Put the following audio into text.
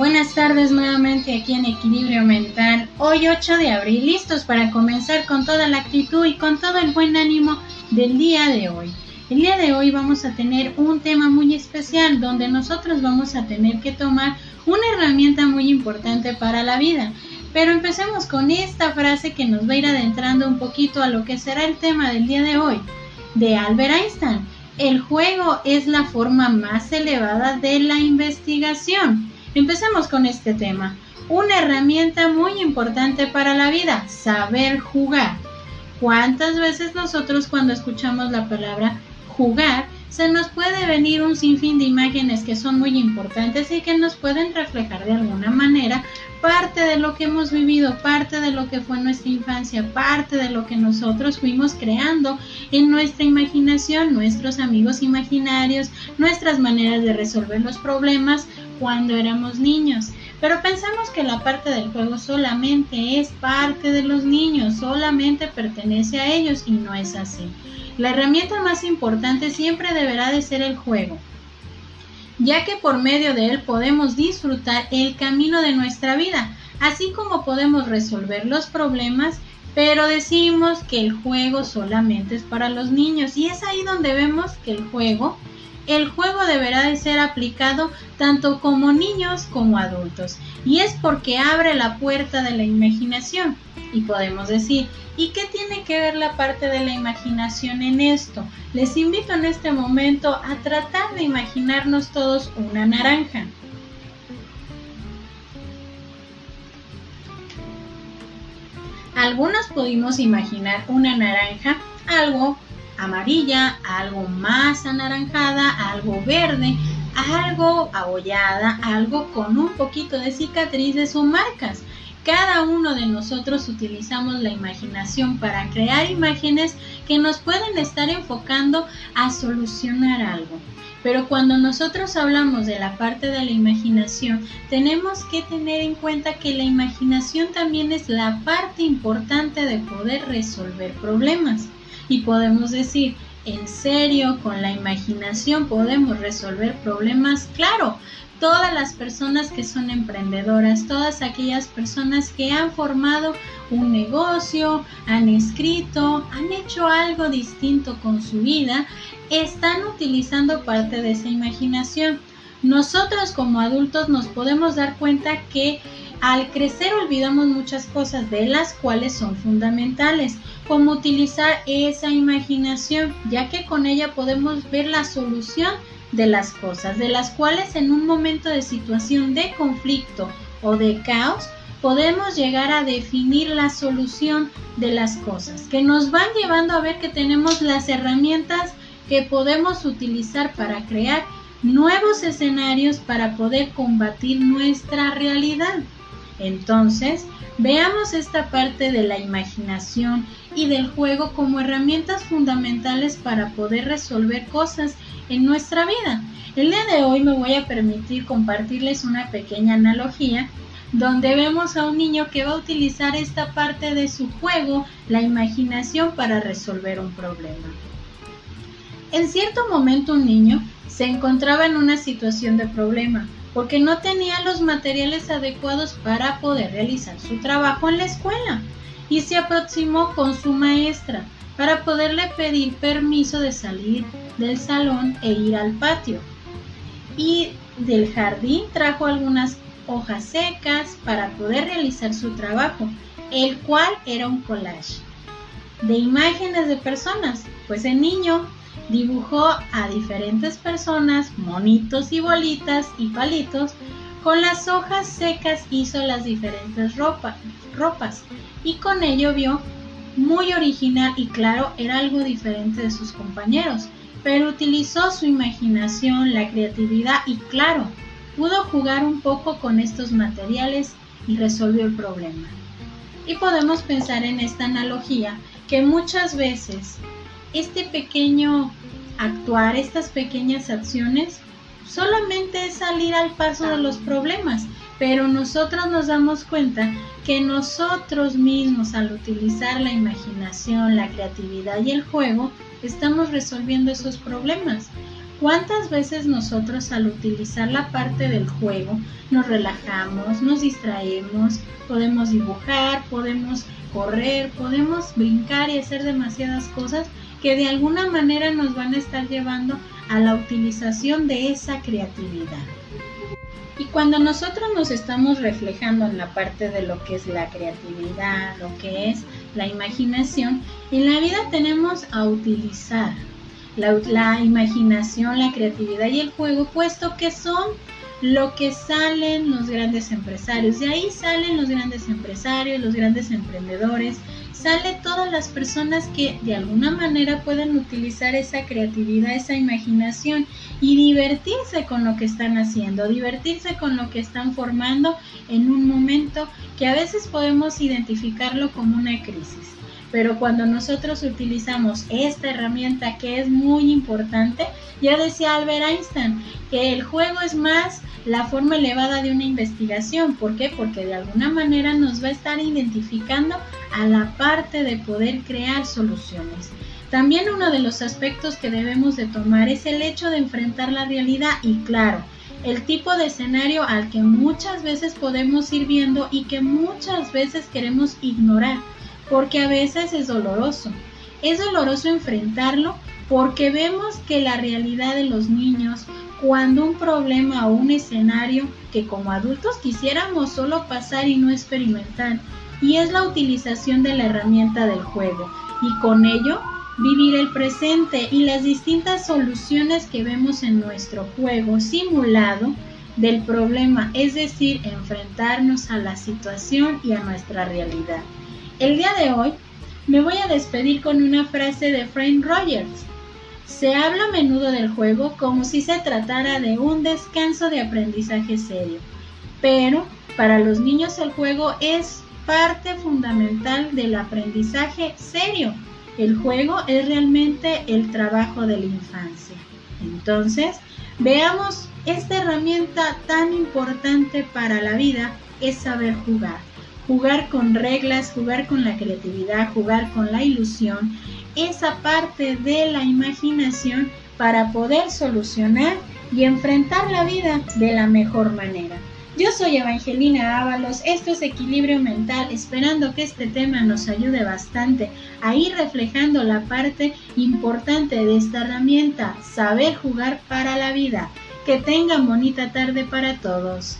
Buenas tardes nuevamente aquí en Equilibrio Mental. Hoy 8 de abril, listos para comenzar con toda la actitud y con todo el buen ánimo del día de hoy. El día de hoy vamos a tener un tema muy especial donde nosotros vamos a tener que tomar una herramienta muy importante para la vida. Pero empecemos con esta frase que nos va a ir adentrando un poquito a lo que será el tema del día de hoy, de Albert Einstein. El juego es la forma más elevada de la investigación. Empecemos con este tema. Una herramienta muy importante para la vida, saber jugar. ¿Cuántas veces nosotros cuando escuchamos la palabra jugar se nos puede venir un sinfín de imágenes que son muy importantes y que nos pueden reflejar de alguna manera parte de lo que hemos vivido, parte de lo que fue nuestra infancia, parte de lo que nosotros fuimos creando en nuestra imaginación, nuestros amigos imaginarios, nuestras maneras de resolver los problemas cuando éramos niños. Pero pensamos que la parte del juego solamente es parte de los niños, solamente pertenece a ellos y no es así. La herramienta más importante siempre deberá de ser el juego, ya que por medio de él podemos disfrutar el camino de nuestra vida, así como podemos resolver los problemas, pero decimos que el juego solamente es para los niños y es ahí donde vemos que el juego el juego deberá de ser aplicado tanto como niños como adultos y es porque abre la puerta de la imaginación y podemos decir ¿y qué tiene que ver la parte de la imaginación en esto? Les invito en este momento a tratar de imaginarnos todos una naranja. Algunos pudimos imaginar una naranja algo amarilla, algo más anaranjada, algo verde, algo abollada, algo con un poquito de cicatrices o marcas. Cada uno de nosotros utilizamos la imaginación para crear imágenes que nos pueden estar enfocando a solucionar algo. Pero cuando nosotros hablamos de la parte de la imaginación, tenemos que tener en cuenta que la imaginación también es la parte importante de poder resolver problemas y podemos decir, ¿en serio con la imaginación podemos resolver problemas? Claro, todas las personas que son emprendedoras, todas aquellas personas que han formado un negocio, han escrito, han hecho algo distinto con su vida, están utilizando parte de esa imaginación. Nosotros como adultos nos podemos dar cuenta que al crecer olvidamos muchas cosas de las cuales son fundamentales, como utilizar esa imaginación, ya que con ella podemos ver la solución de las cosas, de las cuales en un momento de situación de conflicto o de caos podemos llegar a definir la solución de las cosas, que nos van llevando a ver que tenemos las herramientas que podemos utilizar para crear nuevos escenarios para poder combatir nuestra realidad. Entonces, veamos esta parte de la imaginación y del juego como herramientas fundamentales para poder resolver cosas en nuestra vida. El día de hoy me voy a permitir compartirles una pequeña analogía donde vemos a un niño que va a utilizar esta parte de su juego, la imaginación, para resolver un problema. En cierto momento un niño se encontraba en una situación de problema, porque no tenía los materiales adecuados para poder realizar su trabajo en la escuela y se aproximó con su maestra para poderle pedir permiso de salir del salón e ir al patio. Y del jardín trajo algunas hojas secas para poder realizar su trabajo, el cual era un collage de imágenes de personas, pues el niño dibujó a diferentes personas, monitos y bolitas y palitos. Con las hojas secas hizo las diferentes ropas y con ello vio muy original y claro, era algo diferente de sus compañeros, pero utilizó su imaginación, la creatividad y claro, pudo jugar un poco con estos materiales y resolvió el problema. Y podemos pensar en esta analogía que muchas veces este pequeño actuar, estas pequeñas acciones, solamente es salir al paso de los problemas, pero nosotros nos damos cuenta que nosotros mismos al utilizar la imaginación, la creatividad y el juego, estamos resolviendo esos problemas. ¿Cuántas veces nosotros al utilizar la parte del juego nos relajamos, nos distraemos, podemos dibujar, podemos correr, podemos brincar y hacer demasiadas cosas que de alguna manera nos van a estar llevando a la utilización de esa creatividad? Y cuando nosotros nos estamos reflejando en la parte de lo que es la creatividad, lo que es la imaginación, en la vida tenemos a utilizar la, imaginación, la creatividad y el juego, puesto que son lo que salen los grandes empresarios. De ahí salen los grandes empresarios, los grandes emprendedores, sale todas las personas que de alguna manera pueden utilizar esa creatividad, esa imaginación y divertirse con lo que están haciendo, divertirse con lo que están formando en un momento que a veces podemos identificarlo como una crisis. Pero cuando nosotros utilizamos esta herramienta que es muy importante, ya decía Albert Einstein que el juego es más la forma elevada de una investigación. ¿Por qué? Porque de alguna manera nos va a estar identificando a la parte de poder crear soluciones. También uno de los aspectos que debemos de tomar es el hecho de enfrentar la realidad y claro, el tipo de escenario al que muchas veces podemos ir viendo y que muchas veces queremos ignorar porque a veces es doloroso. Es doloroso enfrentarlo porque vemos que la realidad de los niños, cuando un problema o un escenario que como adultos quisiéramos solo pasar y no experimentar, y es la utilización de la herramienta del juego, y con ello vivir el presente y las distintas soluciones que vemos en nuestro juego simulado del problema, es decir, enfrentarnos a la situación y a nuestra realidad. El día de hoy me voy a despedir con una frase de Frank Rogers. Se habla a menudo del juego como si se tratara de un descanso de aprendizaje serio, pero para los niños el juego es parte fundamental del aprendizaje serio. El juego es realmente el trabajo de la infancia. Entonces, veamos esta herramienta tan importante para la vida es saber jugar jugar con reglas, jugar con la creatividad, jugar con la ilusión, esa parte de la imaginación para poder solucionar y enfrentar la vida de la mejor manera. Yo soy Evangelina Ábalos, esto es Equilibrio Mental, esperando que este tema nos ayude bastante a ir reflejando la parte importante de esta herramienta, saber jugar para la vida. Que tengan bonita tarde para todos.